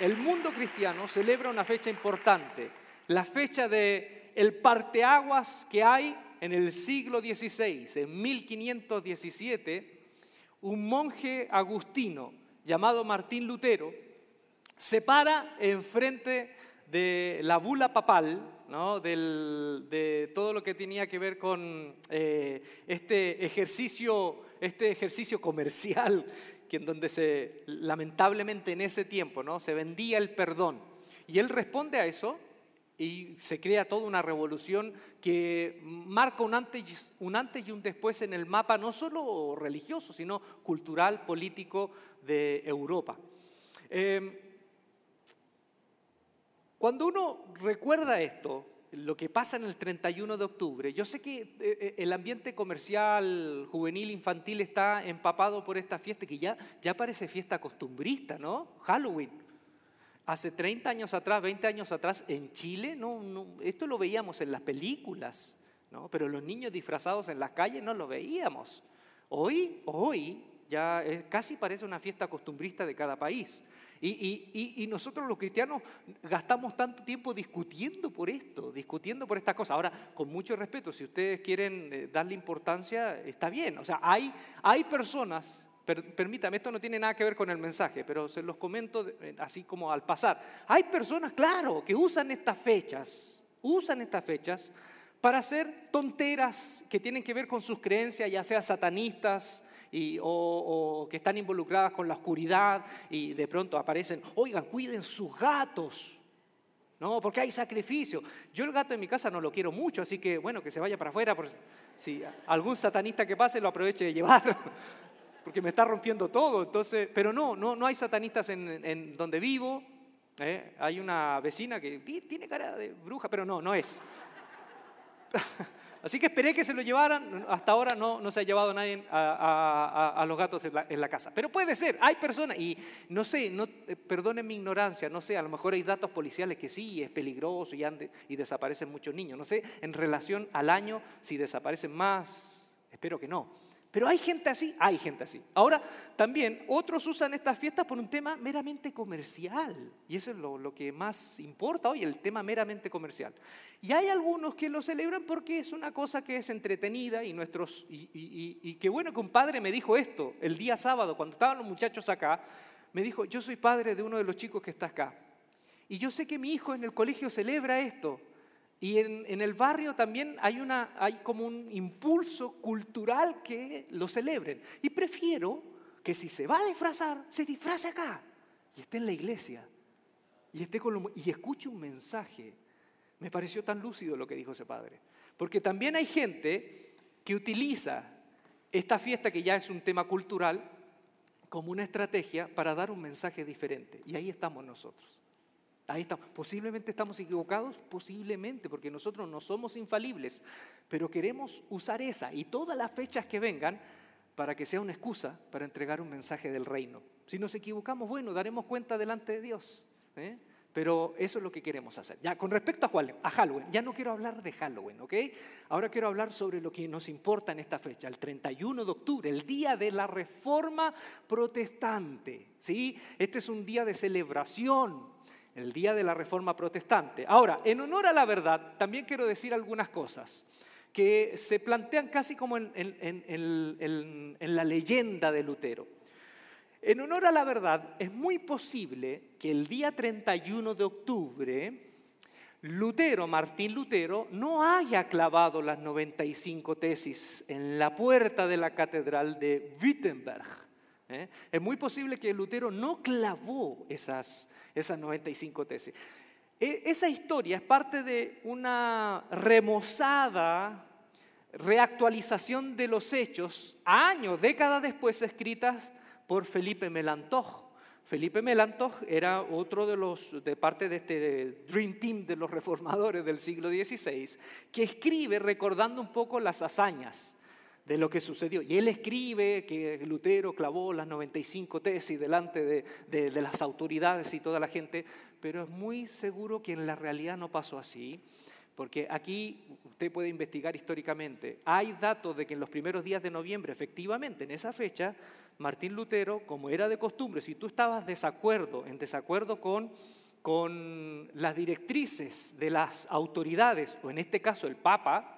el mundo cristiano celebra una fecha importante, la fecha de el parteaguas que hay en el siglo XVI, en 1517, un monje agustino llamado Martín Lutero se para enfrente de la bula papal, de todo lo que tenía que ver con eh, este, ejercicio, este ejercicio comercial, que en donde se, lamentablemente en ese tiempo, ¿no? se vendía el perdón. Y él responde a eso y se crea toda una revolución que marca un antes, un antes y un después en el mapa no solo religioso, sino cultural, político de Europa. Eh, cuando uno recuerda esto, lo que pasa en el 31 de octubre, yo sé que eh, eh, el ambiente comercial, juvenil, infantil está empapado por esta fiesta que ya, ya parece fiesta costumbrista, ¿no? Halloween. Hace 30 años atrás, 20 años atrás, en Chile, no, esto lo veíamos en las películas, ¿no? pero los niños disfrazados en las calles no lo veíamos. Hoy, hoy, ya casi parece una fiesta costumbrista de cada país. Y, nosotros los cristianos gastamos tanto tiempo discutiendo por esto, discutiendo por estas cosas. Ahora, con mucho respeto, si ustedes quieren eh, darle importancia, está bien. O sea, hay, hay personas, permítame, esto no tiene nada que ver con el mensaje, pero se los comento eh, así como al pasar. Hay personas, claro, que usan estas fechas, usan estas fechas para hacer tonteras que tienen que ver con sus creencias, ya sea satanistas, o, que están involucradas con la oscuridad y de pronto aparecen, oigan, cuiden sus gatos. No, porque hay sacrificio. Yo el gato en mi casa no lo quiero mucho, así que bueno, que se vaya para afuera. Por, si algún satanista que pase lo aproveche de llevar, porque me está rompiendo todo. Entonces, pero no, no, no hay satanistas en, donde vivo. ¿eh? Hay una vecina que tiene cara de bruja, pero no, no es. Así que esperé que se lo llevaran. Hasta ahora no, se ha llevado nadie a, los gatos en la, casa. Pero puede ser, hay personas, y no sé, no, eh, perdonen mi ignorancia, no sé, a lo mejor hay datos policiales que sí, es peligroso y, y desaparecen muchos niños. No sé, en relación al año, si desaparecen más, espero que no. Pero hay gente así, hay gente así. Ahora, también otros usan estas fiestas por un tema meramente comercial. Y eso es lo, que más importa hoy, el tema meramente comercial. Y hay algunos que lo celebran porque es una cosa que es entretenida y nuestros... Y, y qué bueno que un padre me dijo esto el día sábado, cuando estaban los muchachos acá, me dijo, yo soy padre de uno de los chicos que está acá. Y yo sé que mi hijo en el colegio celebra esto. Y en, el barrio también hay, como un impulso cultural que lo celebren. Y prefiero que si se va a disfrazar, se disfrace acá y esté en la iglesia y, esté y escuche un mensaje. Me pareció tan lúcido lo que dijo ese padre. Porque también hay gente que utiliza esta fiesta, que ya es un tema cultural, como una estrategia para dar un mensaje diferente. Y ahí estamos nosotros. Ahí está. Posiblemente estamos equivocados, posiblemente, porque nosotros no somos infalibles, pero queremos usar esa y todas las fechas que vengan para que sea una excusa para entregar un mensaje del reino. Si nos equivocamos, bueno, daremos cuenta delante de Dios. ¿eh? Pero eso es lo que queremos hacer. Ya, con respecto a Halloween, ya no quiero hablar de Halloween, ¿ok? Ahora quiero hablar sobre lo que nos importa en esta fecha, el 31 de octubre, el día de la reforma protestante. ¿sí? Este es un día de celebración, el día de la Reforma Protestante. Ahora, en honor a la verdad, también quiero decir algunas cosas que se plantean casi como en, la leyenda de Lutero. En honor a la verdad, es muy posible que el día 31 de octubre, Lutero, Martín Lutero, no haya clavado las 95 tesis en la puerta de la catedral de Wittenberg. ¿Eh? Es muy posible que Lutero no clavó esas esas 95 tesis. E, esa historia es parte de una remozada reactualización de los hechos, años, décadas después, escritas por Felipe Melantoch. Felipe Melantoch era otro de los, de parte de este Dream Team de los reformadores del siglo XVI, que escribe recordando un poco las hazañas de lo que sucedió. Y él escribe que Lutero clavó las 95 tesis delante de, las autoridades y toda la gente, pero es muy seguro que en la realidad no pasó así, porque aquí usted puede investigar históricamente. Hay datos de que en los primeros días de noviembre, efectivamente, en esa fecha, Martín Lutero, como era de costumbre, si tú estabas desacuerdo, en desacuerdo con, con las directrices de las autoridades, o en este caso el Papa,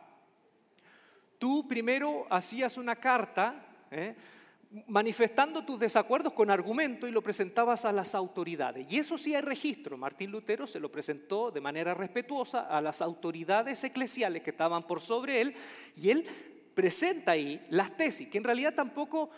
tú primero hacías una carta ¿eh? manifestando tus desacuerdos con argumento y lo presentabas a las autoridades. Y eso sí hay registro. Martín Lutero se lo presentó de manera respetuosa a las autoridades eclesiales que estaban por sobre él y él presenta ahí las tesis, que en realidad tampoco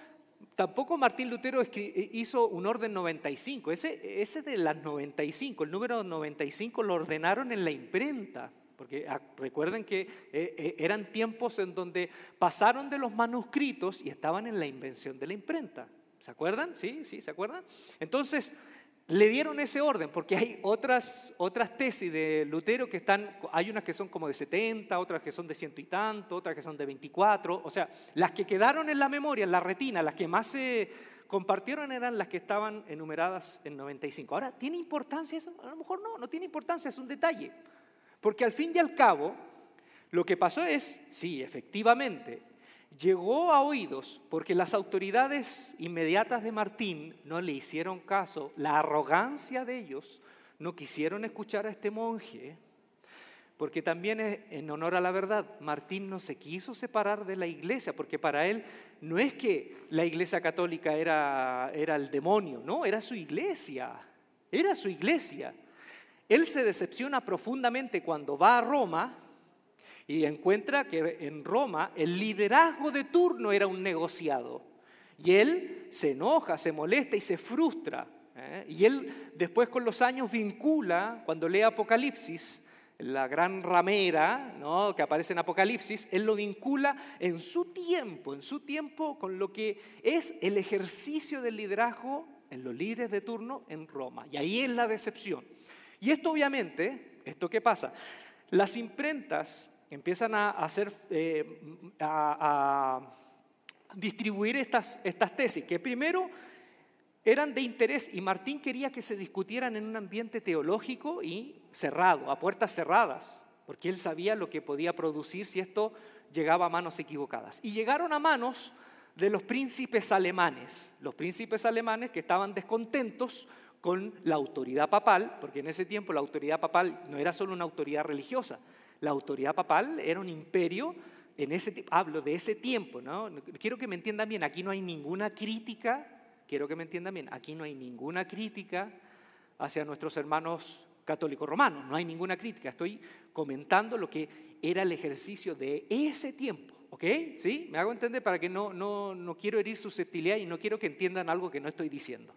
Tampoco Martín Lutero hizo un orden 95, ese, ese de las 95, el número 95 lo ordenaron en la imprenta, porque ah, recuerden que eh, eh, eran tiempos en donde pasaron de los manuscritos y estaban en la invención de la imprenta. ¿Se acuerdan? Sí, sí, ¿se acuerdan? Entonces, le dieron ese orden, porque hay otras, otras tesis de Lutero que están, hay unas que son como de 70, otras que son de ciento y tanto, otras que son de 24, o sea, las que quedaron en la memoria, en la retina, las que más se compartieron eran las que estaban enumeradas en 95. Ahora, ¿tiene importancia eso? A lo mejor no, no tiene importancia, es un detalle. Porque al fin y al cabo, lo que pasó es, sí, efectivamente, llegó a oídos porque las autoridades inmediatas de Martín no le hicieron caso, la arrogancia de ellos no quisieron escuchar a este monje, porque también en honor a la verdad, Martín no se quiso separar de la iglesia, porque para él no es que la iglesia católica era, era el demonio, no, era su iglesia, era su iglesia. Él se decepciona profundamente cuando va a Roma y encuentra que en Roma el liderazgo de turno era un negociado. Y él se enoja, se molesta y se frustra. ¿eh? Y él después con los años vincula, cuando lee Apocalipsis, la gran ramera que aparece en Apocalipsis, él lo vincula en su tiempo, en su tiempo con lo que es el ejercicio del liderazgo en los líderes de turno en Roma. Y ahí es la decepción. Y esto obviamente, ¿esto qué pasa? Las imprentas empiezan a, hacer, eh, a, distribuir estas, estas tesis, que primero eran de interés y Martín quería que se discutieran en un ambiente teológico y cerrado, a puertas cerradas, porque él sabía lo que podía producir si esto llegaba a manos equivocadas. Y llegaron a manos de los príncipes alemanes, los príncipes alemanes que estaban descontentos con la autoridad papal, porque en ese tiempo la autoridad papal no era solo una autoridad religiosa, la autoridad papal era un imperio, en ese, hablo de ese tiempo, ¿no? Quiero que me entiendan bien, aquí no hay ninguna crítica, quiero que me entiendan bien, aquí no hay ninguna crítica hacia nuestros hermanos católicos romanos, no hay ninguna crítica, estoy comentando lo que era el ejercicio de ese tiempo. ¿Ok? ¿Sí? Me hago entender para que no, no, no quiero herir susceptibilidad y no quiero que entiendan algo que no estoy diciendo.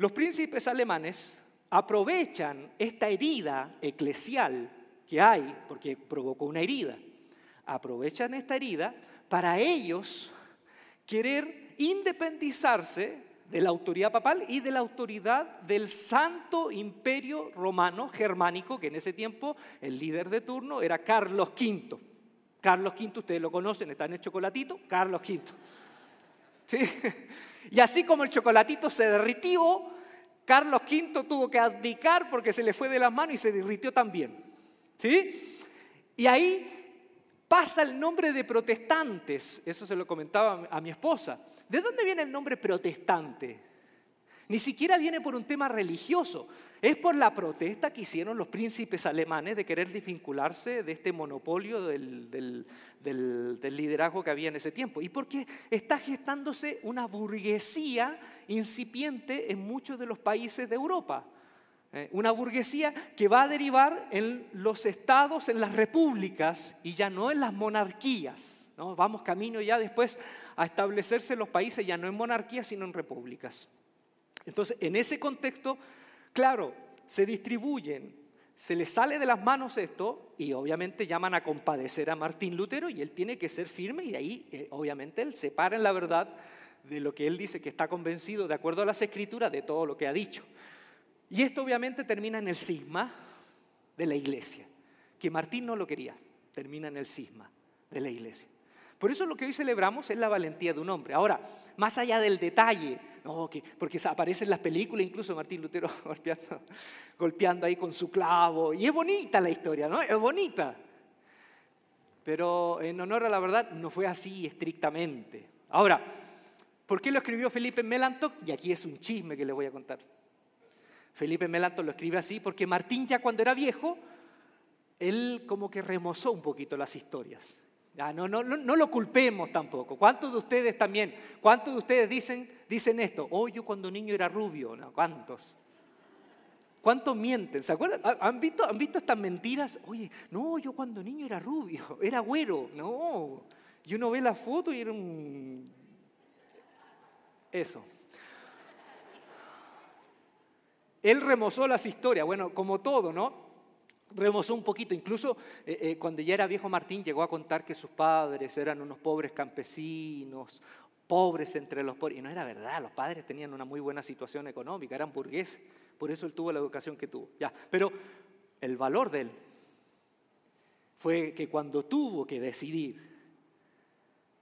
Los príncipes alemanes aprovechan esta herida eclesial que hay, porque provocó una herida. Aprovechan esta herida para ellos querer independizarse de la autoridad papal y de la autoridad del santo imperio romano germánico, que en ese tiempo el líder de turno era Carlos V. Carlos V, ustedes lo conocen, está en el chocolatito, Carlos V. Y así como el chocolatito se derritió, Carlos V tuvo que abdicar porque se le fue de las manos y se derritió también. ¿Sí? Y ahí pasa el nombre de protestantes, eso se lo comentaba a mi esposa. ¿De dónde viene el nombre protestante? Ni siquiera viene por un tema religioso, es por la protesta que hicieron los príncipes alemanes de querer desvincularse de este monopolio del, del, liderazgo que había en ese tiempo. Y porque está gestándose una burguesía incipiente en muchos de los países de Europa. Eh, una burguesía que va a derivar en los estados, en las repúblicas y ya no en las monarquías. ¿no? Vamos camino ya después a establecerse los países ya no en monarquías, sino en repúblicas. Entonces, en ese contexto, claro, se distribuyen, se le sale de las manos esto y obviamente llaman a compadecer a Martín Lutero y él tiene que ser firme y ahí eh, obviamente él separa en la verdad de lo que él dice que está convencido de acuerdo a las escrituras de todo lo que ha dicho. Y esto obviamente termina en el cisma de la iglesia, que Martín no lo quería, termina en el cisma de la iglesia. Por eso lo que hoy celebramos es la valentía de un hombre. Ahora, más allá del detalle, no, que, porque aparece en las películas, incluso Martín Lutero golpeando, golpeando ahí con su clavo, y es bonita la historia, ¿no? Es bonita. Pero en honor a la verdad no fue así estrictamente. Ahora, ¿por qué lo escribió Felipe Melanto? Y aquí es un chisme que le voy a contar. Felipe Melanto lo escribe así porque Martín ya cuando era viejo, él como que remozó un poquito las historias. No, lo culpemos tampoco. ¿Cuántos de ustedes también, cuántos de ustedes dicen, dicen esto? Oh, yo cuando niño era rubio. No, ¿Cuántos? ¿Cuántos mienten? ¿Se acuerdan? ¿Han visto, ¿Han visto estas mentiras? Oye, no, yo cuando niño era rubio, era güero. No, y uno ve la foto y era un... Eso. Él remozó las historias, bueno, como todo, ¿no? Remozó un poquito. Incluso eh, eh, cuando ya era viejo Martín llegó a contar que sus padres eran unos pobres campesinos, pobres entre los pobres. Y no era verdad, los padres tenían una muy buena situación económica, eran burgueses. Por eso él tuvo la educación que tuvo. Ya, pero el valor de él fue que cuando tuvo que decidir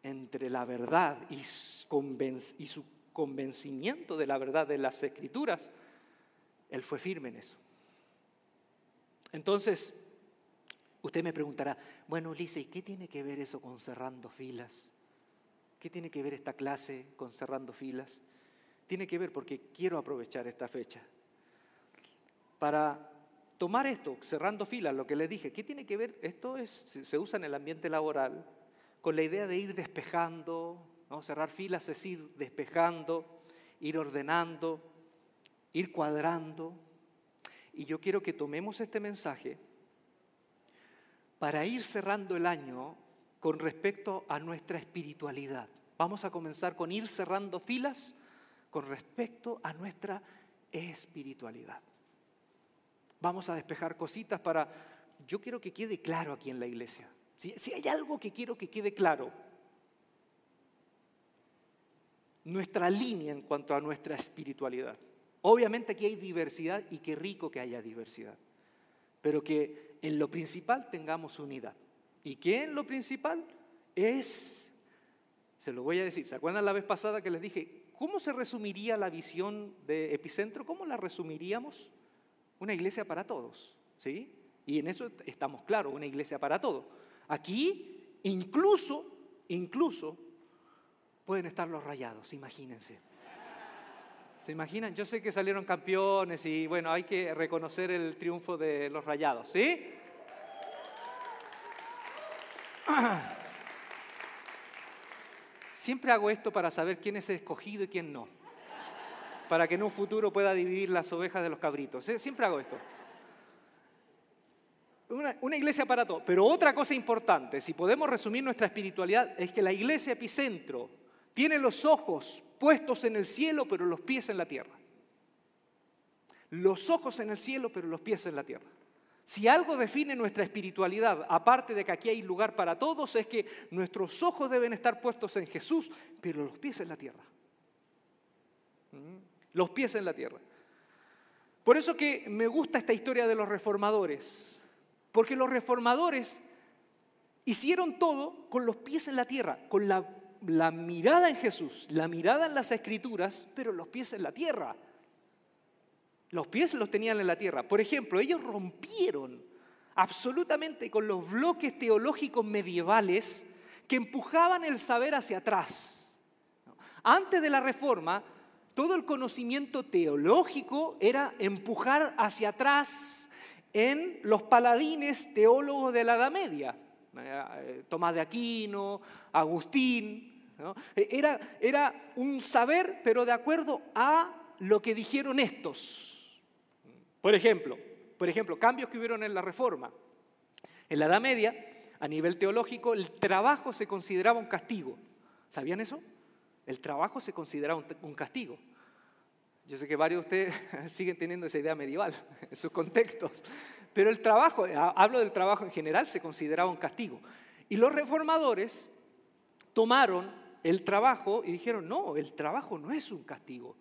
entre la verdad y su convencimiento de la verdad de las escrituras, él fue firme en eso. Entonces, usted me preguntará, bueno, Ulises, ¿y qué tiene que ver eso con cerrando filas? ¿Qué tiene que ver esta clase con cerrando filas? Tiene que ver porque quiero aprovechar esta fecha para tomar esto, cerrando filas, lo que le dije. ¿Qué tiene que ver? Esto es, se usa en el ambiente laboral con la idea de ir despejando, ¿no? cerrar filas es ir despejando, ir ordenando, ir cuadrando, y yo quiero que tomemos este mensaje para ir cerrando el año con respecto a nuestra espiritualidad. Vamos a comenzar con ir cerrando filas con respecto a nuestra espiritualidad. Vamos a despejar cositas para... Yo quiero que quede claro aquí en la iglesia. Si, hay algo que quiero que quede claro, nuestra línea en cuanto a nuestra espiritualidad. Obviamente aquí hay diversidad y qué rico que haya diversidad, pero que en lo principal tengamos unidad. ¿Y qué en lo principal? Es, se lo voy a decir, ¿se acuerdan la vez pasada que les dije, cómo se resumiría la visión de Epicentro? ¿Cómo la resumiríamos? Una iglesia para todos, ¿sí? Y en eso estamos claros, una iglesia para todos. Aquí incluso, incluso pueden estar los rayados, imagínense. ¿Se imaginan? Yo sé que salieron campeones y bueno, hay que reconocer el triunfo de los rayados, ¿sí? Siempre hago esto para saber quién es escogido y quién no. Para que en un futuro pueda dividir las ovejas de los cabritos. ¿eh? Siempre hago esto. Una, una, iglesia para todo. Pero otra cosa importante, si podemos resumir nuestra espiritualidad, es que la iglesia epicentro tiene los ojos puestos en el cielo, pero los pies en la tierra. Los ojos en el cielo, pero los pies en la tierra. Si algo define nuestra espiritualidad, aparte de que aquí hay lugar para todos, es que nuestros ojos deben estar puestos en Jesús, pero los pies en la tierra. ¿Mm? Los pies en la tierra. Por eso que me gusta esta historia de los reformadores, porque los reformadores hicieron todo con los pies en la tierra, con la la mirada en Jesús, la mirada en las escrituras, pero los pies en la tierra. Los pies los tenían en la tierra. Por ejemplo, ellos rompieron absolutamente con los bloques teológicos medievales que empujaban el saber hacia atrás. Antes de la reforma, todo el conocimiento teológico era empujar hacia atrás en los paladines teólogos de la Edad Media. Eh, Tomás de Aquino, Agustín. E, era, era un saber, pero de acuerdo a lo que dijeron estos. Por ejemplo, por ejemplo, cambios que hubieron en la Reforma. En la Edad Media, a nivel teológico, el trabajo se consideraba un castigo. ¿Sabían eso? El trabajo se consideraba un castigo. Yo sé que varios de ustedes siguen teniendo esa idea medieval en sus contextos, pero el trabajo, hablo del trabajo en general, se consideraba un castigo. Y los reformadores tomaron el trabajo y dijeron, no, el trabajo no es un castigo.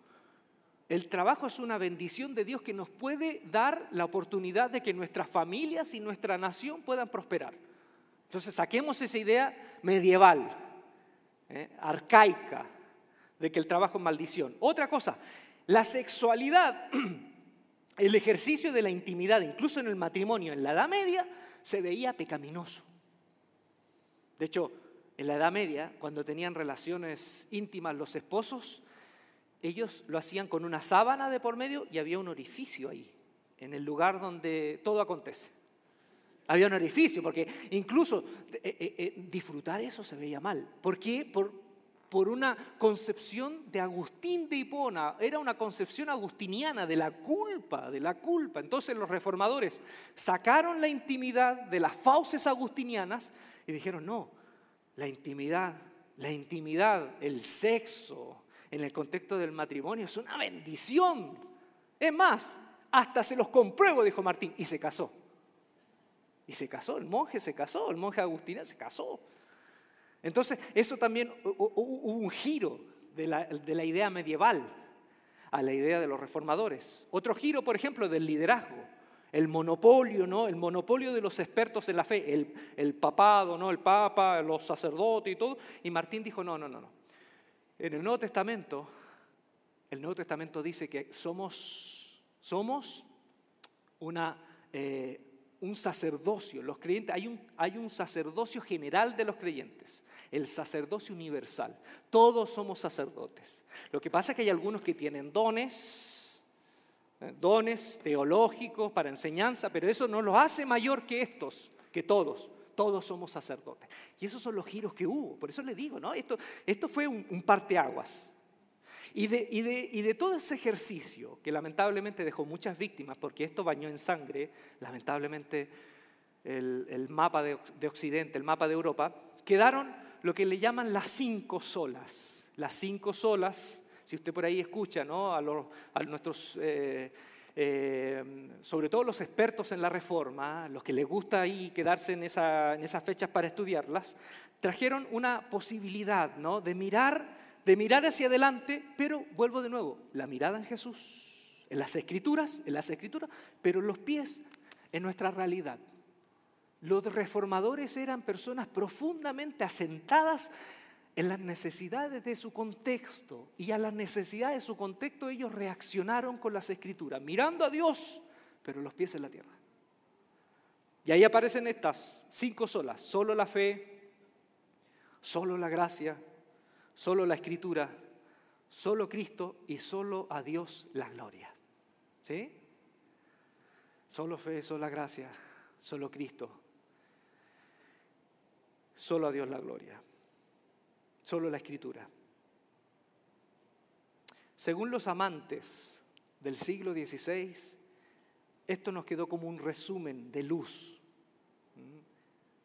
El trabajo es una bendición de Dios que nos puede dar la oportunidad de que nuestras familias y nuestra nación puedan prosperar. Entonces saquemos esa idea medieval, ¿eh? arcaica, de que el trabajo es maldición. Otra cosa, la sexualidad, el ejercicio de la intimidad, incluso en el matrimonio en la Edad Media, se veía pecaminoso. De hecho, en la Edad Media, cuando tenían relaciones íntimas los esposos, ellos lo hacían con una sábana de por medio y había un orificio ahí, en el lugar donde todo acontece. Había un orificio, porque incluso eh, eh, eh, disfrutar eso se veía mal. ¿Por qué? Por, por una concepción de Agustín de Hipona, era una concepción agustiniana de la culpa, de la culpa. Entonces los reformadores sacaron la intimidad de las fauces agustinianas y dijeron, no, la intimidad, la intimidad, el sexo en el contexto del matrimonio es una bendición. Es más, hasta se los compruebo, dijo Martín, y se casó. Y se casó, el monje se casó, el monje agustiniano se casó. Entonces, eso también hubo un giro de la, idea medieval a la idea de los reformadores. Otro giro, por ejemplo, del liderazgo. El monopolio, ¿no? El monopolio de los expertos en la fe, el, el, papado, ¿no? El papa, los sacerdotes y todo. Y Martín dijo, no, no, no, no. En el Nuevo Testamento, el Nuevo Testamento dice que somos, somos una, eh, un sacerdocio, los creyentes, hay un, hay un sacerdocio general de los creyentes, el sacerdocio universal. Todos somos sacerdotes. Lo que pasa es que hay algunos que tienen dones, eh, dones teológicos para enseñanza, pero eso no los hace mayor que estos, que todos. Todos somos sacerdotes. Y esos son los giros que hubo. Por eso le digo, ¿no? Esto, esto fue un, un parteaguas. Y de, y, de, todo ese ejercicio, que lamentablemente dejó muchas víctimas, porque esto bañó en sangre, lamentablemente, el, mapa de, Occidente, el mapa de Europa, quedaron lo que le llaman las cinco solas. Las cinco solas, si usted por ahí escucha ¿no? a, a nuestros... Eh, eh, sobre todo los expertos en la reforma, los que les gusta ahí quedarse en, esa, en esas fechas para estudiarlas, trajeron una posibilidad ¿no? de mirar de mirar hacia adelante, pero vuelvo de nuevo, la mirada en Jesús, en las escrituras, en las escrituras, pero los pies en nuestra realidad. Los reformadores eran personas profundamente asentadas en las necesidades de su contexto y a las necesidades de su contexto ellos reaccionaron con las escrituras, mirando a Dios, pero los pies en la tierra. Y ahí aparecen estas cinco solas, solo la fe, solo la gracia, solo la escritura, solo Cristo y solo a Dios la gloria. ¿Sí? Solo fe, solo gracia, solo Cristo, solo a Dios la gloria, solo la escritura. Según los amantes del siglo XVI, esto nos quedó como un resumen de luz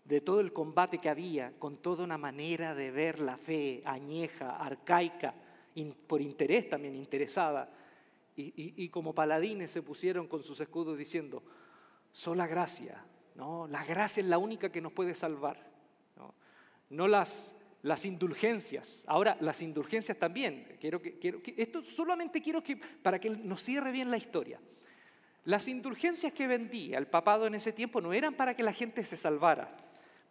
de todo el combate que había, con toda una manera de ver la fe añeja, arcaica, por interés también interesada. Y, como paladines se pusieron con sus escudos diciendo, sola gracia, ¿no? la gracia es la única que nos puede salvar, no, las, las indulgencias. Ahora, las indulgencias también, quiero que, quiero esto solamente quiero que, para que nos cierre bien la historia. Las indulgencias que vendía el papado en ese tiempo no eran para que la gente se salvara,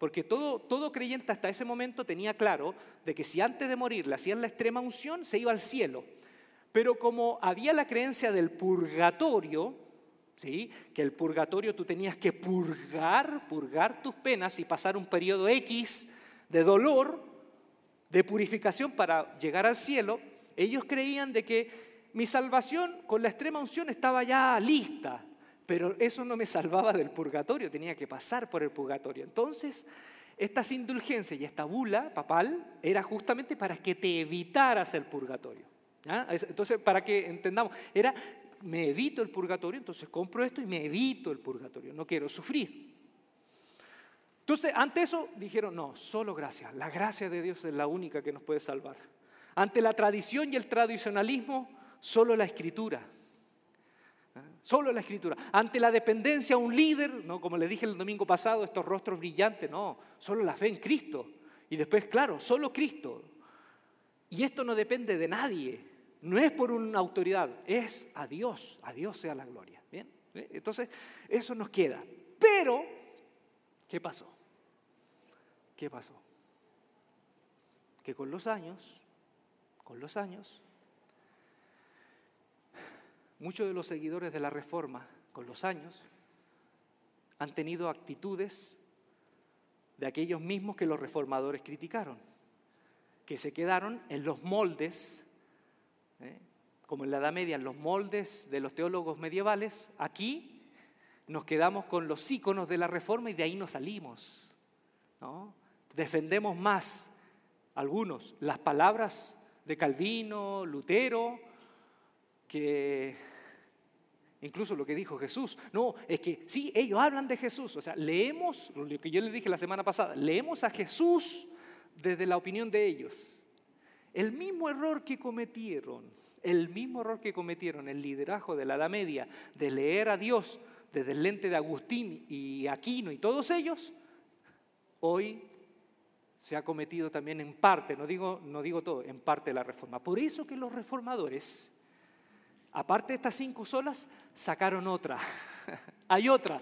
porque todo, todo creyente hasta ese momento tenía claro de que si antes de morir le hacían la extrema unción, se iba al cielo. Pero como había la creencia del purgatorio, ¿sí? que el purgatorio tú tenías que purgar, purgar tus penas y pasar un periodo X de dolor, de purificación para llegar al cielo, ellos creían de que mi salvación con la extrema unción estaba ya lista, pero eso no me salvaba del purgatorio, tenía que pasar por el purgatorio. Entonces, estas indulgencias y esta bula papal era justamente para que te evitaras el purgatorio. Entonces, para que entendamos, era, me evito el purgatorio, entonces compro esto y me evito el purgatorio, no quiero sufrir. Entonces, ante eso dijeron, no, solo gracia, la gracia de Dios es la única que nos puede salvar. Ante la tradición y el tradicionalismo, solo la escritura. Solo la escritura. Ante la dependencia a un líder, ¿no? como le dije el domingo pasado, estos rostros brillantes, no, solo la fe en Cristo. Y después, claro, solo Cristo. Y esto no depende de nadie, no es por una autoridad, es a Dios, a Dios sea la gloria. ¿Bien? Entonces, eso nos queda. Pero, ¿qué pasó? ¿Qué pasó? que con los años, con los años, muchos de los seguidores de la Reforma, con los años, han tenido actitudes de aquellos mismos que los reformadores criticaron, que se quedaron en los moldes, ¿eh? como en la Edad Media, en los moldes de los teólogos medievales, aquí nos quedamos con los íconos de la Reforma y de ahí nos salimos. Defendemos más algunos las palabras de Calvino, Lutero, que incluso lo que dijo Jesús. No, es que sí, ellos hablan de Jesús. O sea, leemos, lo que yo les dije la semana pasada, leemos a Jesús desde la opinión de ellos. El mismo error que cometieron, el mismo error que cometieron el liderazgo de la Edad Media, de leer a Dios desde el lente de Agustín y Aquino y todos ellos, hoy se ha cometido también en parte, no digo, no digo todo, en parte la reforma. Por eso que los reformadores, aparte de estas cinco solas, sacaron otra. Hay otra.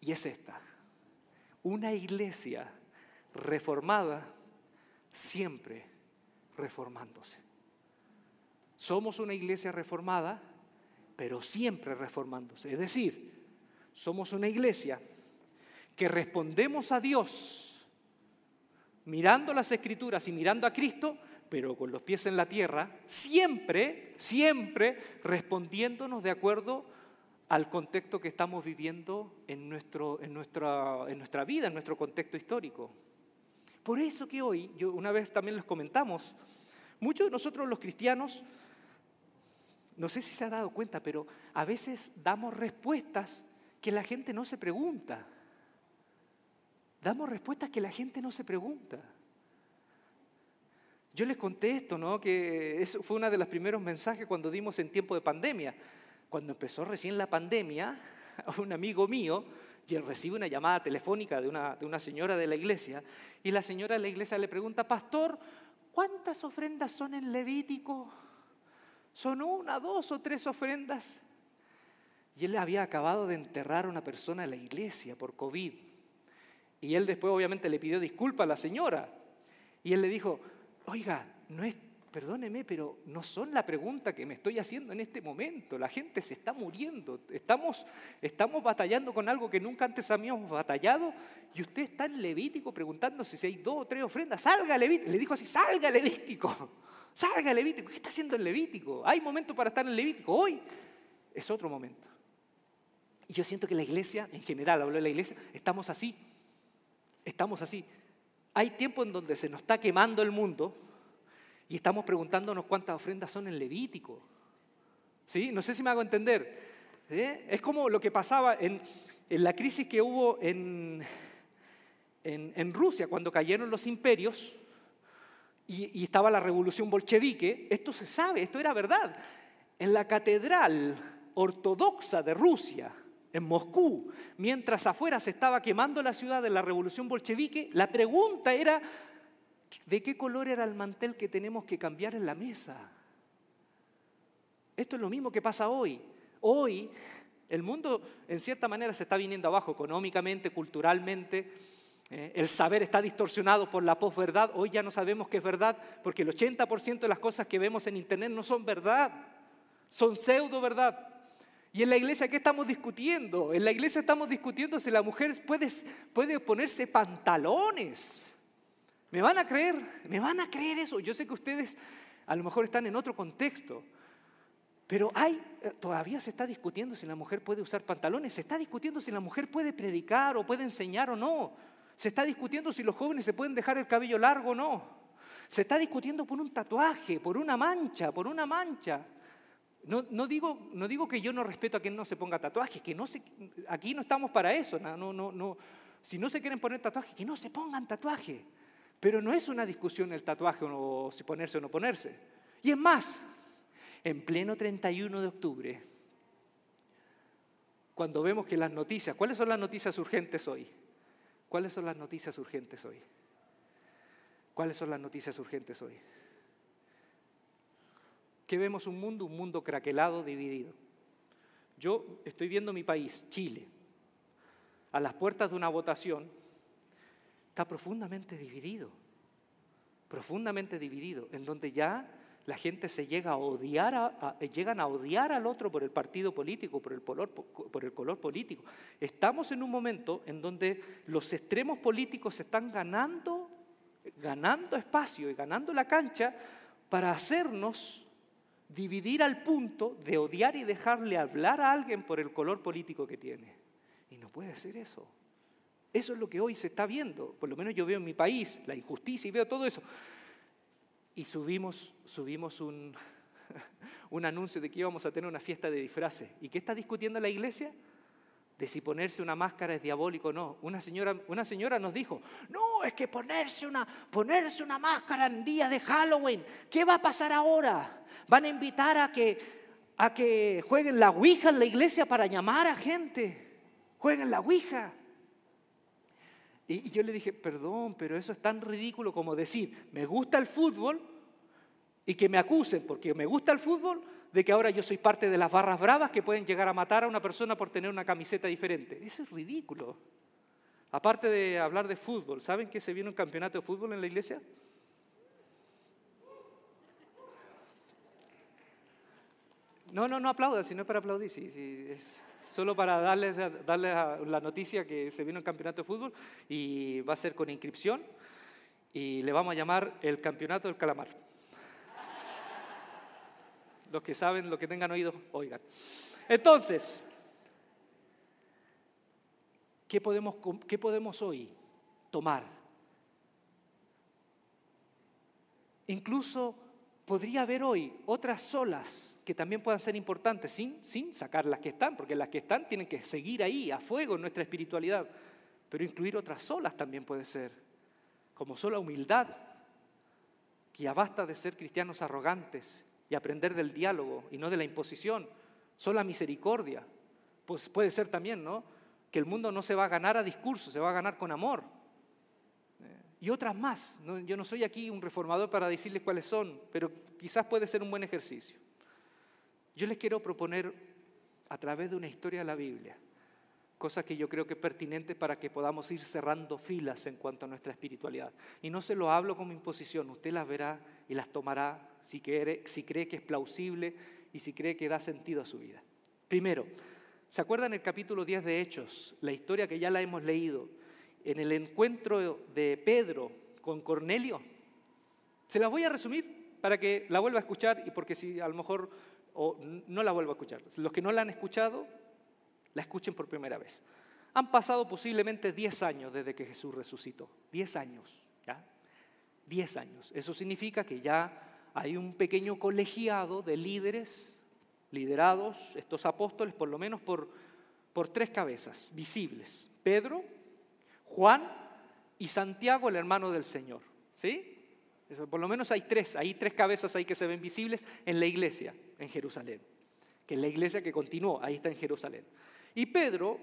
Y es esta. Una iglesia reformada siempre reformándose. Somos una iglesia reformada, pero siempre reformándose. Es decir, somos una iglesia que respondemos a Dios mirando las escrituras y mirando a Cristo, pero con los pies en la tierra, siempre, siempre respondiéndonos de acuerdo al contexto que estamos viviendo en, nuestro, en, nuestra, en nuestra vida, en nuestro contexto histórico. Por eso que hoy, yo una vez también les comentamos, muchos de nosotros los cristianos, no sé si se ha dado cuenta, pero a veces damos respuestas que la gente no se pregunta. Damos respuestas que la gente no se pregunta. Yo les conté esto, ¿no? Que eso fue uno de los primeros mensajes cuando dimos en tiempo de pandemia. Cuando empezó recién la pandemia, un amigo mío recibe una llamada telefónica de una, de una señora de la iglesia y la señora de la iglesia le pregunta, pastor, ¿cuántas ofrendas son en Levítico? ¿Son una, dos o tres ofrendas? Y él había acabado de enterrar a una persona en la iglesia por COVID. Y él después obviamente le pidió disculpas a la señora. Y él le dijo, oiga, no es, perdóneme, pero no son la pregunta que me estoy haciendo en este momento. La gente se está muriendo. Estamos, estamos batallando con algo que nunca antes habíamos batallado. Y usted está en Levítico preguntándose si hay dos o tres ofrendas. Salga Levítico. Le dijo así, salga Levítico. Salga Levítico. ¿Qué está haciendo en Levítico? Hay momento para estar en Levítico. Hoy es otro momento. Y yo siento que la iglesia, en general, hablo de la iglesia, estamos así. Estamos así. Hay tiempo en donde se nos está quemando el mundo y estamos preguntándonos cuántas ofrendas son en Levítico. ¿Sí? No sé si me hago entender. ¿Eh? Es como lo que pasaba en, la crisis que hubo en, Rusia, cuando cayeron los imperios y estaba la revolución bolchevique. Esto se sabe, esto era verdad. En la catedral ortodoxa de Rusia, en Moscú, mientras afuera se estaba quemando la ciudad de la revolución bolchevique, la pregunta era, ¿de qué color era el mantel que tenemos que cambiar en la mesa? Esto es lo mismo que pasa hoy. Hoy el mundo en cierta manera se está viniendo abajo económicamente, culturalmente. Eh, el saber está distorsionado por la posverdad. Hoy ya no sabemos qué es verdad porque el 80% de las cosas que vemos en Internet no son verdad, son pseudo verdad. Y en la iglesia, ¿qué estamos discutiendo? En la iglesia estamos discutiendo si la mujer puede, ponerse pantalones. ¿Me van a creer? ¿Me van a creer eso? Yo sé que ustedes a lo mejor están en otro contexto, pero eh, todavía se está discutiendo si la mujer puede usar pantalones, se está discutiendo si la mujer puede predicar o puede enseñar o no, se está discutiendo si los jóvenes se pueden dejar el cabello largo o no, se está discutiendo por un tatuaje, por una mancha, por una mancha. No, digo, no digo que yo no respeto a quien no se ponga tatuajes, que no se, aquí no estamos para eso. No, no, no, Si no se quieren poner tatuajes, que no se pongan tatuaje. Pero no es una discusión el tatuaje o si ponerse o no ponerse. Y es más, en pleno 31 de octubre, cuando vemos que las noticias, ¿cuáles son las noticias urgentes hoy? ¿Cuáles son las noticias urgentes hoy? ¿Cuáles son las noticias urgentes hoy? Que vemos un mundo, un mundo craquelado, dividido. Yo estoy viendo mi país, Chile, a las puertas de una votación, está profundamente dividido. profundamente dividido, en donde ya la gente se llega a odiar, llegan a odiar al otro por el partido político, por el, color, por el color político. Estamos en un momento en donde los extremos políticos están ganando, ganando espacio y ganando la cancha para hacernos dividir al punto de odiar y dejarle hablar a alguien por el color político que tiene. Y no puede ser eso. Eso es lo que hoy se está viendo. Por lo menos yo veo en mi país la injusticia y veo todo eso y subimos, subimos un, un anuncio de que íbamos a tener una fiesta de disfraces. ¿Y qué está discutiendo la iglesia? De si ponerse una máscara es diabólico o no. Una señora, una señora nos dijo, no, es que ponerse una, ponerse una máscara en día de Halloween, ¿qué va a pasar ahora? Van a invitar a que, a que jueguen la Ouija en la iglesia para llamar a gente. Jueguen la Ouija. Y, yo le dije, perdón, pero eso es tan ridículo como decir, me gusta el fútbol y que me acusen porque me gusta el fútbol de que ahora yo soy parte de las barras bravas que pueden llegar a matar a una persona por tener una camiseta diferente. Eso es ridículo. Aparte de hablar de fútbol, ¿saben que se viene un campeonato de fútbol en la iglesia? No, no, no aplaudan, si no es para aplaudir, sí, es, solo para darles, darles la noticia que se vino el campeonato de fútbol y va a ser con inscripción y le vamos a llamar el campeonato del calamar. Los que saben, los que tengan oídos, oigan. Entonces, ¿qué podemos, qué podemos hoy tomar? Incluso podría haber hoy otras olas que también puedan ser importantes, sin, sin sacar las que están, porque las que están tienen que seguir ahí, a fuego en nuestra espiritualidad, pero incluir otras olas también puede ser, como sola humildad, que ya basta de ser cristianos arrogantes y aprender del diálogo y no de la imposición, sola misericordia, pues puede ser también, ¿no? Que el mundo no se va a ganar a discursos, se va a ganar con amor, y otras más. Yo no soy aquí un reformador para decirles cuáles son, pero quizás puede ser un buen ejercicio. Yo les quiero proponer a través de una historia de la Biblia, cosas que yo creo que es pertinente para que podamos ir cerrando filas en cuanto a nuestra espiritualidad. Y no se lo hablo como imposición, usted las verá y las tomará si, cree que es plausible y si cree que da sentido a su vida. Primero, ¿se acuerdan el capítulo 10 de Hechos? La historia que ya la hemos leído en el encuentro de Pedro con Cornelio. Se las voy a resumir para que la vuelva a escuchar y porque si a lo mejor o no la vuelvo a escuchar. Los que no la han escuchado, la escuchen por primera vez. Han pasado posiblemente 10 años desde que Jesús resucitó. 10 años, ¿ya? 10 años. Eso significa que ya hay un pequeño colegiado de líderes, liderados, estos apóstoles, por lo menos por, por tres cabezas visibles. Pedro, Juan y Santiago, el hermano del Señor. ¿Sí? por lo menos hay tres, hay tres cabezas ahí que se ven visibles en la iglesia, en Jerusalén. Que es la iglesia que continuó, ahí está en Jerusalén. Y Pedro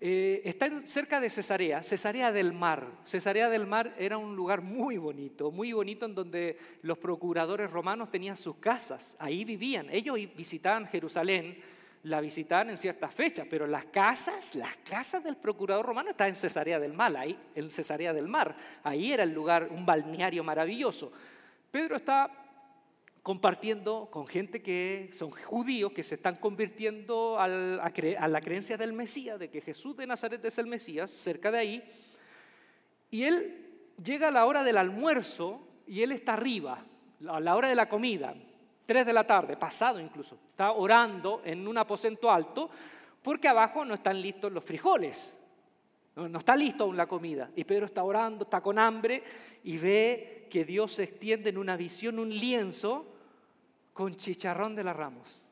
eh, está cerca de Cesarea, Cesarea del Mar. Cesarea del Mar era un lugar muy bonito, muy bonito en donde los procuradores romanos tenían sus casas, ahí vivían. Ellos visitaban Jerusalén la visitaban en ciertas fechas, pero las casas, las casas del procurador romano están en Cesarea del Mar, ahí, en Cesarea del Mar. Ahí era el lugar, un balneario maravilloso. Pedro está compartiendo con gente que son judíos, que se están convirtiendo a, a la creencia del Mesías, de que Jesús de Nazaret es el Mesías, cerca de ahí. Y él llega a la hora del almuerzo y él está arriba, a la hora de la comida. 3 de la tarde, pasado incluso, está orando en un aposento alto porque abajo no están listos los frijoles, no, está listo aún la comida. Y Pedro está orando, está con hambre y ve que Dios se extiende en una visión un lienzo con chicharrón de las ramos.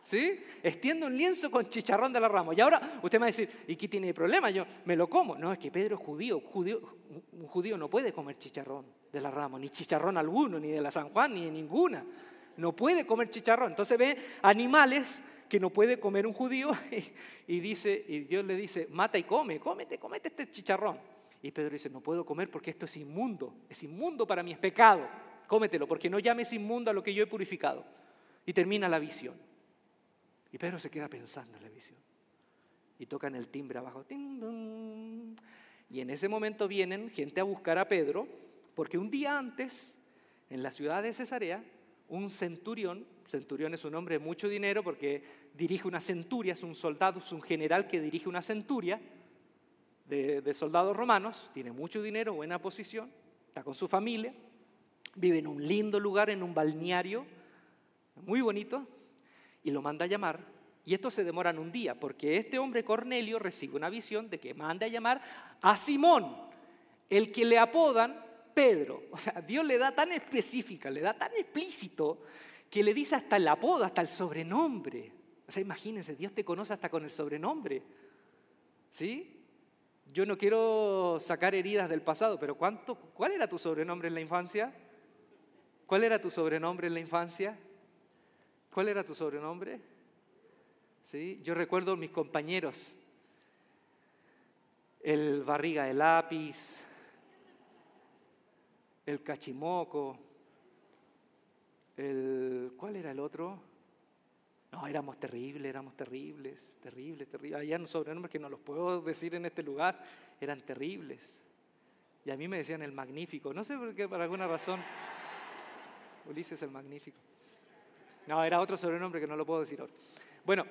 ¿Sí? Extiende un lienzo con chicharrón de la ramos. Y ahora usted me va a decir, ¿y qué tiene problema? Yo me lo como. No, es que Pedro es judío. judío un judío no puede comer chicharrón de la rama, ni chicharrón alguno, ni de la San Juan, ni de ninguna. No puede comer chicharrón. Entonces ve animales que no puede comer un judío y, dice, y Dios le dice, mata y come, cómete, cómete este chicharrón. Y Pedro dice, no puedo comer porque esto es inmundo, es inmundo para mí, es pecado. Cómetelo, porque no llames inmundo a lo que yo he purificado. Y termina la visión. Y Pedro se queda pensando en la visión. Y tocan el timbre abajo. Y en ese momento vienen gente a buscar a Pedro, porque un día antes, en la ciudad de Cesarea, un centurión, centurión es un hombre de mucho dinero porque dirige una centuria, es un soldado, es un general que dirige una centuria de, de soldados romanos, tiene mucho dinero, buena posición, está con su familia, vive en un lindo lugar, en un balneario, muy bonito, y lo manda a llamar. Y esto se demora en un día, porque este hombre Cornelio recibe una visión de que manda a llamar a Simón, el que le apodan Pedro. O sea, Dios le da tan específica, le da tan explícito, que le dice hasta el apodo, hasta el sobrenombre. O sea, imagínense, Dios te conoce hasta con el sobrenombre. ¿Sí? Yo no quiero sacar heridas del pasado, pero ¿cuánto, ¿cuál era tu sobrenombre en la infancia? ¿Cuál era tu sobrenombre en la infancia? ¿Cuál era tu sobrenombre? ¿Sí? Yo recuerdo mis compañeros, el barriga de lápiz, el cachimoco, el, ¿cuál era el otro? No, éramos terribles, éramos terribles, terribles, terribles. Había sobrenombres que no los puedo decir en este lugar, eran terribles. Y a mí me decían el magnífico, no sé por qué, por alguna razón. Ulises el magnífico. No, era otro sobrenombre que no lo puedo decir ahora. Bueno,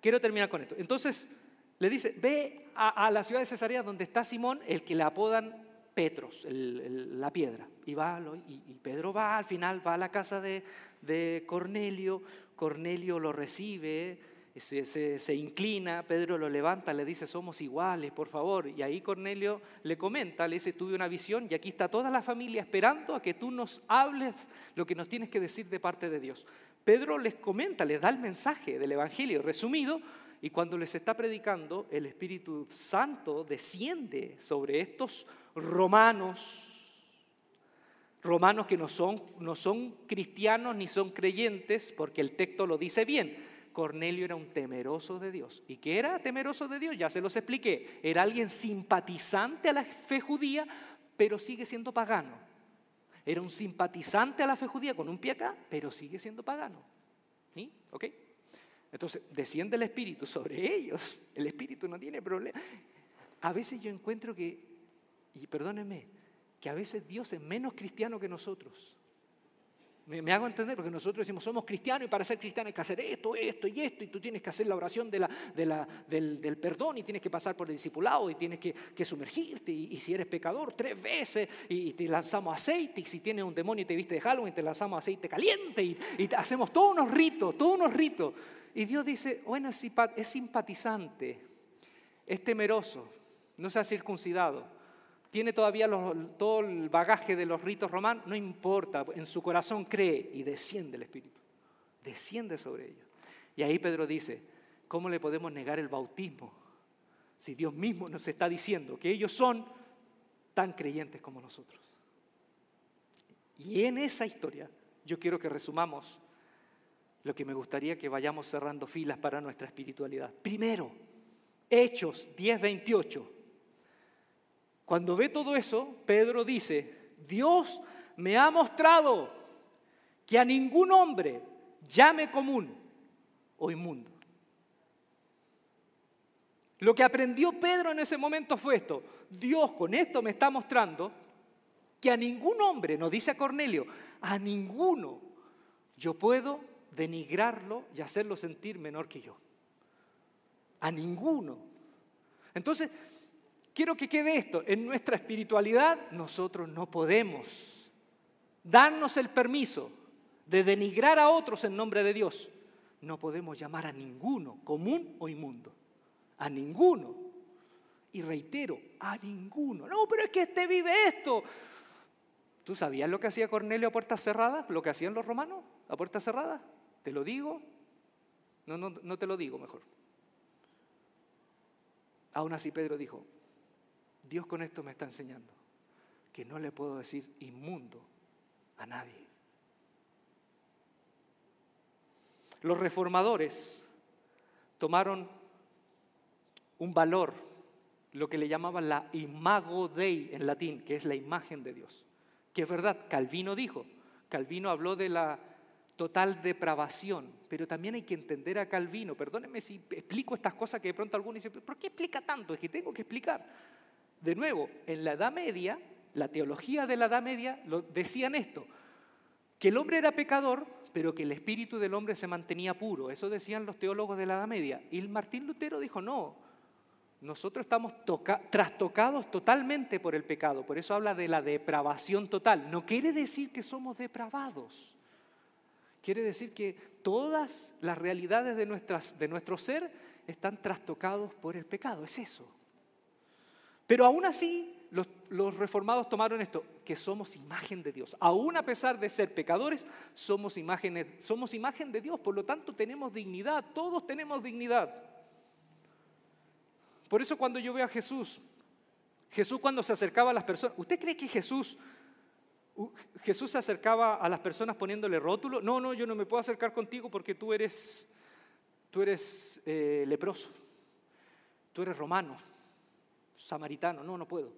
quiero terminar con esto. Entonces, le dice, ve a, la ciudad de Cesarea donde está Simón, el que le apodan Petros, la piedra. Y, va, y, Pedro va, al final va a la casa de, de Cornelio, Cornelio lo recibe, se, inclina, Pedro lo levanta, le dice, somos iguales, por favor. Y ahí Cornelio le comenta, le dice, tuve una visión y aquí está toda la familia esperando a que tú nos hables lo que nos tienes que decir de parte de Dios. Pedro les comenta, les da el mensaje del Evangelio resumido y cuando les está predicando, el Espíritu Santo desciende sobre estos romanos, romanos que no son, no son cristianos ni son creyentes, porque el texto lo dice bien Cornelio era un temeroso de Dios. ¿Y qué era temeroso de Dios? Ya se los expliqué. Era alguien simpatizante a la fe judía, pero sigue siendo pagano. Era un simpatizante a la fe judía con un pie acá, pero sigue siendo pagano. ¿Sí? ¿Ok? Entonces, desciende el Espíritu sobre ellos. El Espíritu no tiene problema. A veces yo encuentro que, y perdónenme, que a veces Dios es menos cristiano que nosotros. Me, hago entender porque nosotros decimos somos cristianos y para ser cristiano hay que hacer esto, esto y esto y tú tienes que hacer la oración de la, del, perdón y tienes que pasar por el discipulado y tienes que, sumergirte y, si eres pecador tres veces y, te lanzamos aceite y si tienes un demonio y te viste de Halloween te lanzamos aceite caliente y, y hacemos todos unos ritos, todos unos ritos. Y Dios dice, bueno, es simpatizante, es temeroso, no se ha circuncidado tiene todavía todo el bagaje de los ritos romanos, no importa, en su corazón cree y desciende el Espíritu, desciende sobre ellos. Y ahí Pedro dice, ¿cómo le podemos negar el bautismo si Dios mismo nos está diciendo que ellos son tan creyentes como nosotros? Y en esa historia yo quiero que resumamos lo que me gustaría que vayamos cerrando filas para nuestra espiritualidad. Primero, Hechos 10:28 cuando ve todo eso, Pedro dice, Dios me ha mostrado que a ningún hombre llame común o inmundo. Lo que aprendió Pedro en ese momento fue esto. Dios con esto me está mostrando que a ningún hombre, nos dice a Cornelio, a ninguno yo puedo denigrarlo y hacerlo sentir menor que yo. A ninguno. Entonces, quiero que quede esto, en nuestra espiritualidad nosotros no podemos darnos el permiso de denigrar a otros en nombre de Dios. No podemos llamar a ninguno común o inmundo, a ninguno. Y reitero, a ninguno. No, pero es que este vive esto. ¿Tú sabías lo que hacía Cornelio a puertas cerradas? ¿Lo que hacían los romanos a puertas cerradas? ¿Te lo digo? No, no, no te lo digo mejor. Aún así Pedro dijo, Dios con esto me está enseñando que no le puedo decir inmundo a nadie. Los reformadores tomaron un valor, lo que le llamaban la imago dei en latín, que es la imagen de Dios. Que es verdad, Calvino dijo, Calvino habló de la total depravación, pero también hay que entender a Calvino, perdónenme si explico estas cosas que de pronto algunos dicen, ¿por qué explica tanto? Es que tengo que explicar. De nuevo, en la Edad Media, la teología de la Edad Media decían esto, que el hombre era pecador, pero que el espíritu del hombre se mantenía puro. Eso decían los teólogos de la Edad Media. Y Martín Lutero dijo, no, nosotros estamos trastocados totalmente por el pecado. Por eso habla de la depravación total. No quiere decir que somos depravados. Quiere decir que todas las realidades de, de nuestro ser están trastocados por el pecado. Es eso. Pero aún así, los, reformados tomaron esto, que somos imagen de Dios. Aún a pesar de ser pecadores, somos, somos imagen de Dios. Por lo tanto, tenemos dignidad. Todos tenemos dignidad. Por eso cuando yo veo a Jesús, Jesús cuando se acercaba a las personas, ¿usted cree que Jesús, Jesús se acercaba a las personas poniéndole rótulo? No, no, yo no me puedo acercar contigo porque tú eres, tú eres eh, leproso, tú eres romano, samaritano, no, no puedo.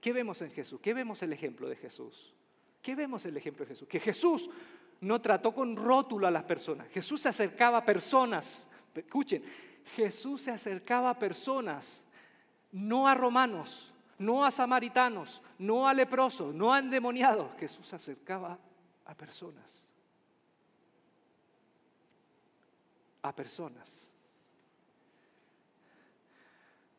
¿Qué vemos en Jesús? ¿Qué vemos el ejemplo de Jesús? ¿Qué vemos el ejemplo de Jesús? Que Jesús no trató con rótulo a las personas. Jesús se acercaba a personas. Escuchen, Jesús se acercaba a personas, no a romanos, no a samaritanos, no a leprosos, no a endemoniados. Jesús se acercaba a personas. A personas.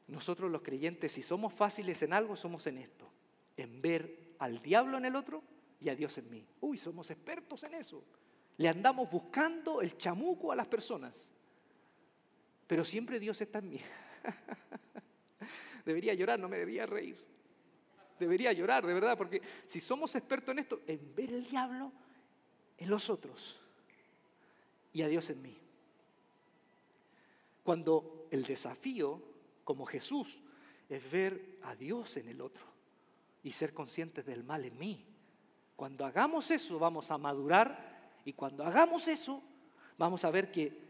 Nosotros los creyentes, si somos fáciles en algo, somos en esto, en ver al diablo en el otro y a Dios en mí. Uy, somos expertos en eso. Le andamos buscando el chamuco a las personas. Pero siempre Dios está en mí. debería llorar, no me debería reír. Debería llorar, de verdad, porque si somos expertos en esto, en ver el diablo en los otros y a Dios en mí. Cuando el desafío, como Jesús, es ver a Dios en el otro y ser conscientes del mal en mí. Cuando hagamos eso, vamos a madurar y cuando hagamos eso, vamos a ver que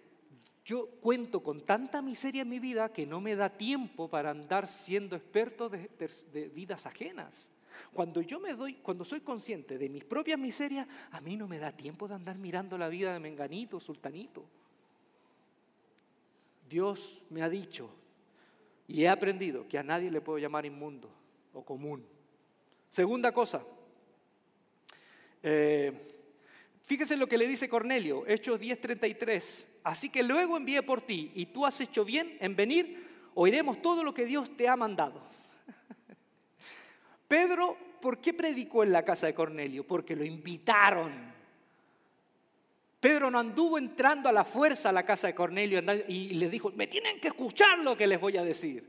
yo cuento con tanta miseria en mi vida que no me da tiempo para andar siendo experto de, vidas ajenas. Cuando yo me doy, cuando soy consciente de mis propias miserias, a mí no me da tiempo de andar mirando la vida de Menganito, Sultanito. Dios me ha dicho y he aprendido que a nadie le puedo llamar inmundo o común. Segunda cosa, eh, Fíjese lo que le dice Cornelio, Hechos 10:33. Así que luego envié por ti y tú has hecho bien en venir, oiremos todo lo que Dios te ha mandado. Pedro, ¿por qué predicó en la casa de Cornelio? Porque lo invitaron. Pedro no anduvo entrando a la fuerza a la casa de Cornelio y le dijo, me tienen que escuchar lo que les voy a decir.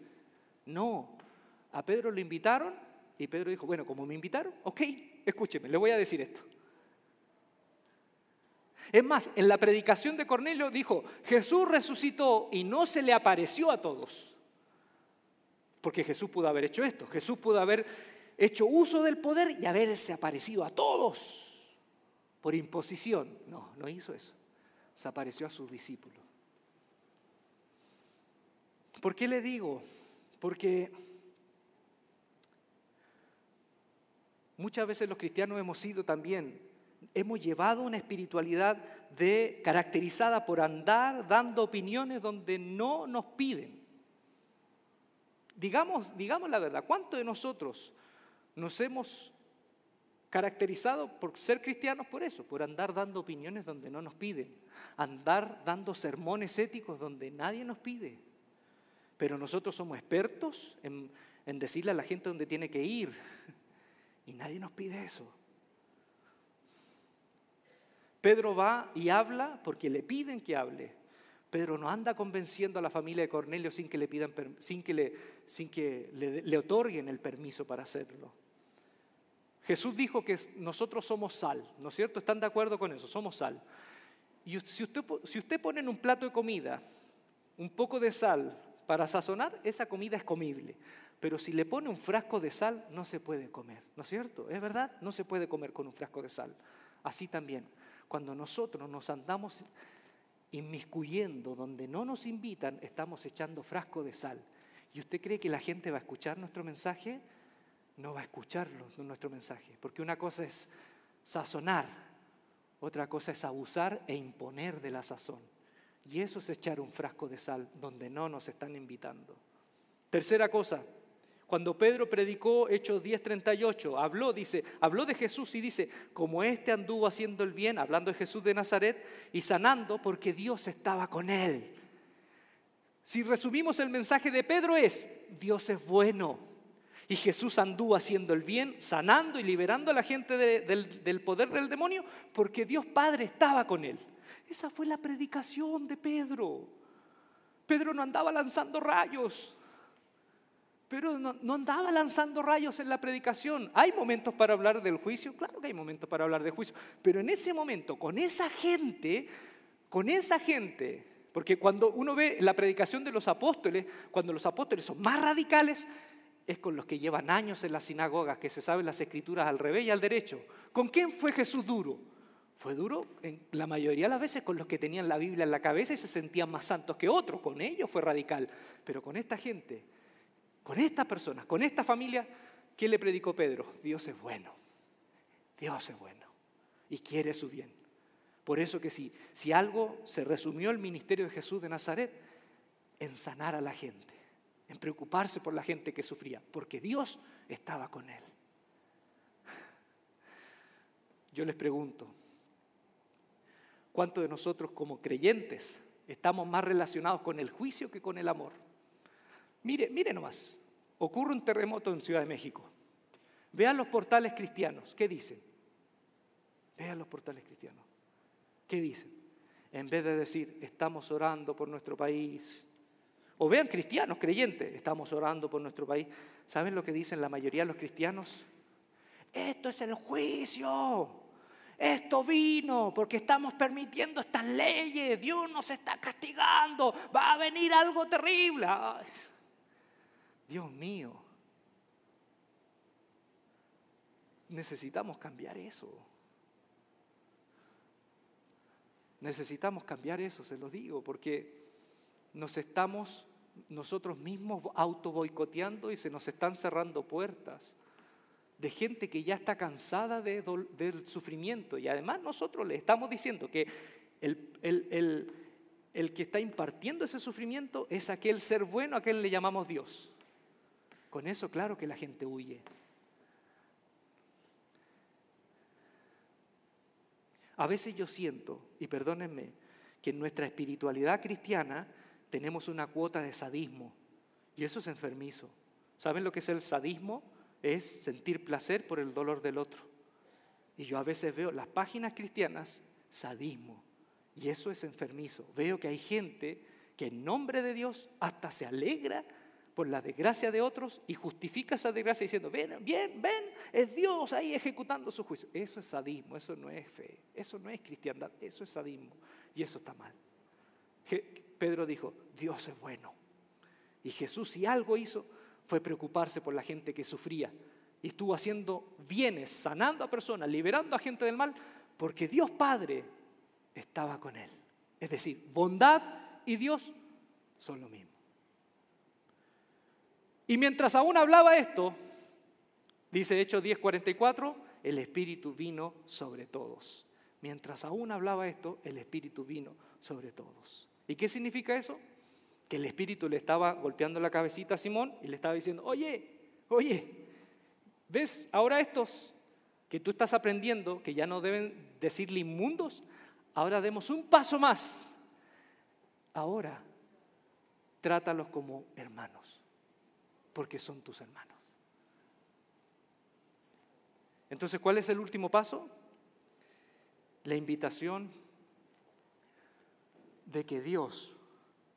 No, a Pedro lo invitaron y Pedro dijo, bueno, como me invitaron, ok, escúcheme, le voy a decir esto. Es más, en la predicación de Cornelio dijo, Jesús resucitó y no se le apareció a todos. Porque Jesús pudo haber hecho esto. Jesús pudo haber hecho uso del poder y haberse aparecido a todos por imposición. No, no hizo eso. Se apareció a sus discípulos. ¿Por qué le digo? Porque muchas veces los cristianos hemos sido también hemos llevado una espiritualidad de, caracterizada por andar dando opiniones donde no nos piden. Digamos, digamos la verdad, ¿cuántos de nosotros nos hemos caracterizado por ser cristianos por eso, por andar dando opiniones donde no nos piden, andar dando sermones éticos donde nadie nos pide? Pero nosotros somos expertos en, decirle a la gente dónde tiene que ir y nadie nos pide eso. Pedro va y habla porque le piden que hable. Pedro no anda convenciendo a la familia de Cornelio sin que le, pidan, sin que le, sin que le, otorguen el permiso para hacerlo. Jesús dijo que nosotros somos sal, ¿no es cierto? ¿Están de acuerdo con eso? Somos sal. Y si usted, si usted pone en un plato de comida un poco de sal para sazonar, esa comida es comible. Pero si le pone un frasco de sal, no se puede comer, ¿no es cierto? ¿Es verdad? No se puede comer con un frasco de sal. Así también. Cuando nosotros nos andamos inmiscuyendo donde no nos invitan, estamos echando frasco de sal. ¿Y usted cree que la gente va a escuchar nuestro mensaje? No va a escucharlo, nuestro mensaje, porque una cosa es sazonar, otra cosa es abusar e imponer de la sazón. Y eso es echar un frasco de sal donde no nos están invitando. Tercera cosa, Cuando Pedro predicó Hechos 10:38, habló, dice, habló de Jesús y dice, como éste anduvo haciendo el bien, hablando de Jesús de Nazaret y sanando porque Dios estaba con él. Si resumimos el mensaje de Pedro es, Dios es bueno. Y Jesús anduvo haciendo el bien, sanando y liberando a la gente del, poder del demonio porque Dios Padre estaba con él. Esa fue la predicación de Pedro. Pedro no andaba lanzando rayos. Pero no, andaba lanzando rayos en la predicación. ¿Hay momentos para hablar del juicio? Claro que hay momentos para hablar del juicio. Pero en ese momento, con esa gente, con esa gente, porque cuando uno ve la predicación de los apóstoles, cuando los apóstoles son más radicales, es con los que llevan años en las sinagogas, que se saben las escrituras al revés y al derecho. ¿Con quién fue Jesús duro? Fue duro en la mayoría de las veces con los que tenían la Biblia en la cabeza y se sentían más santos que otros. Con ellos fue radical. Pero con esta gente con estas personas, con esta familia, ¿qué le predicó Pedro? Dios es bueno. Dios es bueno y quiere su bien. Por eso que si, si algo se resumió el ministerio de Jesús de Nazaret, en sanar a la gente, en preocuparse por la gente que sufría, porque Dios estaba con él. Yo les pregunto, ¿cuántos de nosotros como creyentes estamos más relacionados con el juicio que con el amor? Mire, mire nomás, ocurre un terremoto en Ciudad de México. Vean los portales cristianos, ¿qué dicen? Vean los portales cristianos, ¿qué dicen? En vez de decir, estamos orando por nuestro país, o vean cristianos, creyentes, estamos orando por nuestro país. ¿Saben lo que dicen la mayoría de los cristianos? Esto es el juicio. Esto vino porque estamos permitiendo estas leyes. Dios nos está castigando. Va a venir algo terrible. Dios mío, necesitamos cambiar eso. Necesitamos cambiar eso, se lo digo, porque nos estamos nosotros mismos auto boicoteando y se nos están cerrando puertas de gente que ya está cansada del sufrimiento. Y además nosotros le estamos diciendo que el, el que está impartiendo ese sufrimiento es aquel ser bueno a quien le llamamos Dios. Con eso claro que la gente huye. A veces yo siento, y perdónenme, que en nuestra espiritualidad cristiana tenemos una cuota de sadismo, y eso es enfermizo. ¿Saben lo que es el sadismo? Es sentir placer por el dolor del otro. Y yo a veces veo las páginas cristianas, sadismo, y eso es enfermizo. Veo que hay gente que en nombre de Dios hasta se alegra por la desgracia de otros y justifica esa desgracia diciendo, ven, bien, ven, es Dios ahí ejecutando su juicio. Eso es sadismo, eso no es fe, eso no es cristiandad, eso es sadismo y eso está mal. Pedro dijo, Dios es bueno. Y Jesús si algo hizo fue preocuparse por la gente que sufría y estuvo haciendo bienes, sanando a personas, liberando a gente del mal, porque Dios Padre estaba con él. Es decir, bondad y Dios son lo mismo. Y mientras aún hablaba esto, dice Hechos 10:44, el Espíritu vino sobre todos. Mientras aún hablaba esto, el Espíritu vino sobre todos. ¿Y qué significa eso? Que el Espíritu le estaba golpeando la cabecita a Simón y le estaba diciendo, oye, oye, ¿ves ahora estos que tú estás aprendiendo, que ya no deben decirle inmundos? Ahora demos un paso más. Ahora, trátalos como hermanos porque son tus hermanos. Entonces, ¿cuál es el último paso? La invitación de que Dios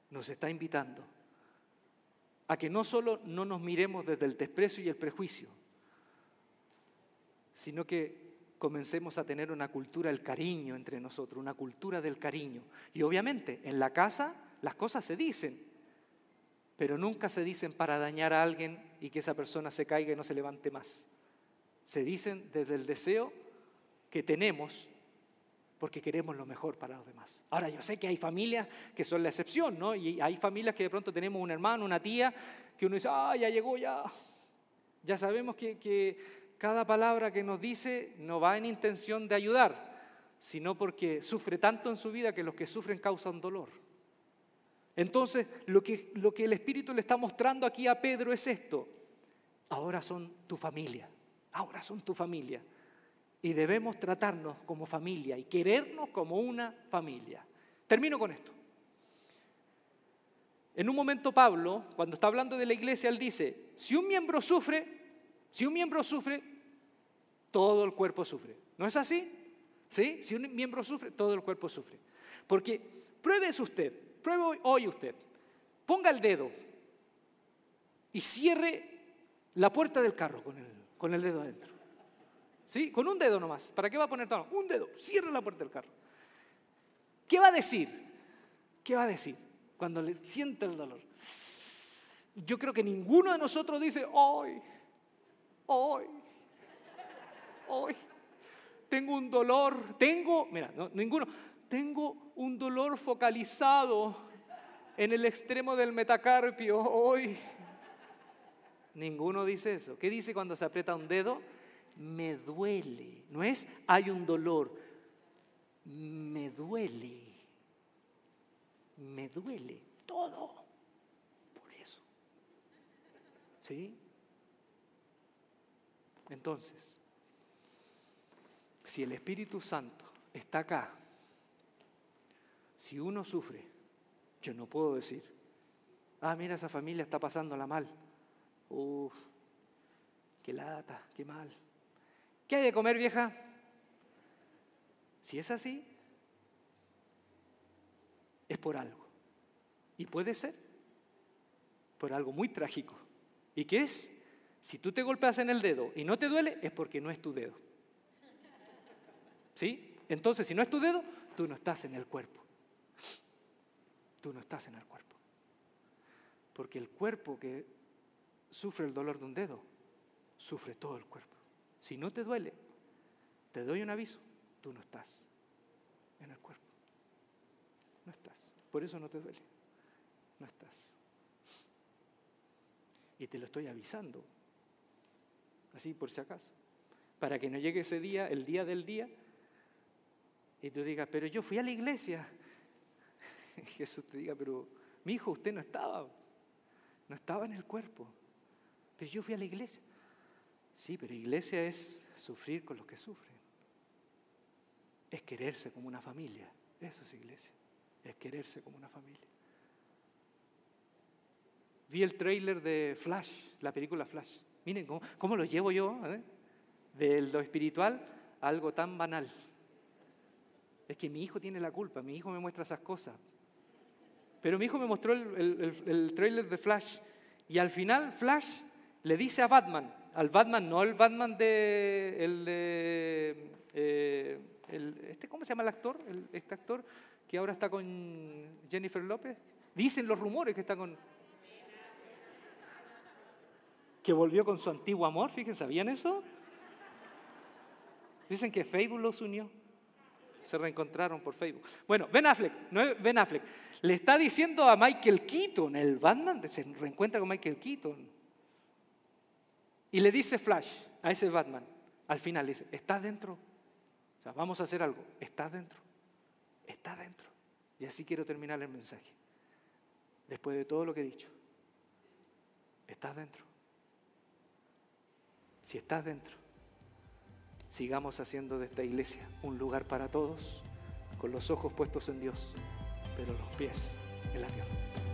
nos está invitando a que no solo no nos miremos desde el desprecio y el prejuicio, sino que comencemos a tener una cultura del cariño entre nosotros, una cultura del cariño. Y obviamente en la casa las cosas se dicen, pero nunca se dicen para dañar a alguien y que esa persona se caiga y no se levante más. Se dicen desde el deseo que tenemos porque queremos lo mejor para los demás. Ahora, yo sé que hay familias que son la excepción, ¿no? Y hay familias que de pronto tenemos un hermano, una tía, que uno dice, ah, ya llegó, ya. Ya sabemos que, que cada palabra que nos dice no va en intención de ayudar, sino porque sufre tanto en su vida que los que sufren causan dolor. Entonces, lo que, lo que el Espíritu le está mostrando aquí a Pedro es esto. ahora son tu familia, ahora son tu familia. Y debemos tratarnos como familia y querernos como una familia. Termino con esto. En un momento Pablo, cuando está hablando de la iglesia, él dice, si un miembro sufre, si un miembro sufre, todo el cuerpo sufre. ¿No es así? ¿Sí? Si un miembro sufre, todo el cuerpo sufre. Porque pruébese usted, pruebe hoy usted, ponga el dedo y cierre la puerta del carro con el, con el dedo adentro. ¿Sí? Con un dedo nomás. ¿Para qué va a poner todo? Un dedo. Cierre la puerta del carro. ¿Qué va a decir? ¿Qué va a decir cuando le siente el dolor? Yo creo que ninguno de nosotros dice, hoy, hoy, hoy, tengo un dolor, tengo, mira, ninguno, tengo un dolor focalizado en el extremo del metacarpio hoy. Ninguno dice eso. ¿Qué dice cuando se aprieta un dedo? Me duele. No es hay un dolor. Me duele. Me duele todo. Por eso. ¿Sí? Entonces, si el Espíritu Santo está acá, si uno sufre, yo no puedo decir, ah, mira, esa familia está pasándola mal. Uf, qué lata, qué mal. ¿Qué hay de comer, vieja? Si es así, es por algo. Y puede ser por algo muy trágico. ¿Y qué es? Si tú te golpeas en el dedo y no te duele, es porque no es tu dedo. ¿Sí? Entonces, si no es tu dedo, tú no estás en el cuerpo. Tú no estás en el cuerpo. Porque el cuerpo que sufre el dolor de un dedo, sufre todo el cuerpo. Si no te duele, te doy un aviso, tú no estás en el cuerpo. No estás. Por eso no te duele. No estás. Y te lo estoy avisando. Así por si acaso. Para que no llegue ese día, el día del día, y tú digas, pero yo fui a la iglesia. Jesús te diga, pero mi hijo, usted no estaba. No estaba en el cuerpo. Pero yo fui a la iglesia. Sí, pero iglesia es sufrir con los que sufren. Es quererse como una familia. Eso es iglesia. Es quererse como una familia. Vi el trailer de Flash, la película Flash. Miren cómo, lo llevo yo, ¿eh? de lo espiritual a algo tan banal. Es que mi hijo tiene la culpa, mi hijo me muestra esas cosas. Pero mi hijo me mostró el, el trailer de Flash y al final Flash le dice a Batman, al Batman, no el Batman de, el de, eh, este, ¿cómo se llama el actor? este actor que ahora está con Jennifer López. Dicen los rumores que está con, que volvió con su antiguo amor, fíjense, ¿sabían eso? Dicen que Facebook los unió. Se reencontraron por Facebook. Bueno, Ben Affleck, no Ben Affleck, le está diciendo a Michael Keaton, el Batman, se reencuentra con Michael Keaton. Y le dice Flash a ese Batman, al final le dice, ¿estás dentro? O sea, vamos a hacer algo, ¿estás dentro? ¿Estás dentro? Y así quiero terminar el mensaje. Después de todo lo que he dicho, ¿estás dentro? Si estás dentro, sigamos haciendo de esta iglesia un lugar para todos, con los ojos puestos en Dios, pero los pies en la tierra.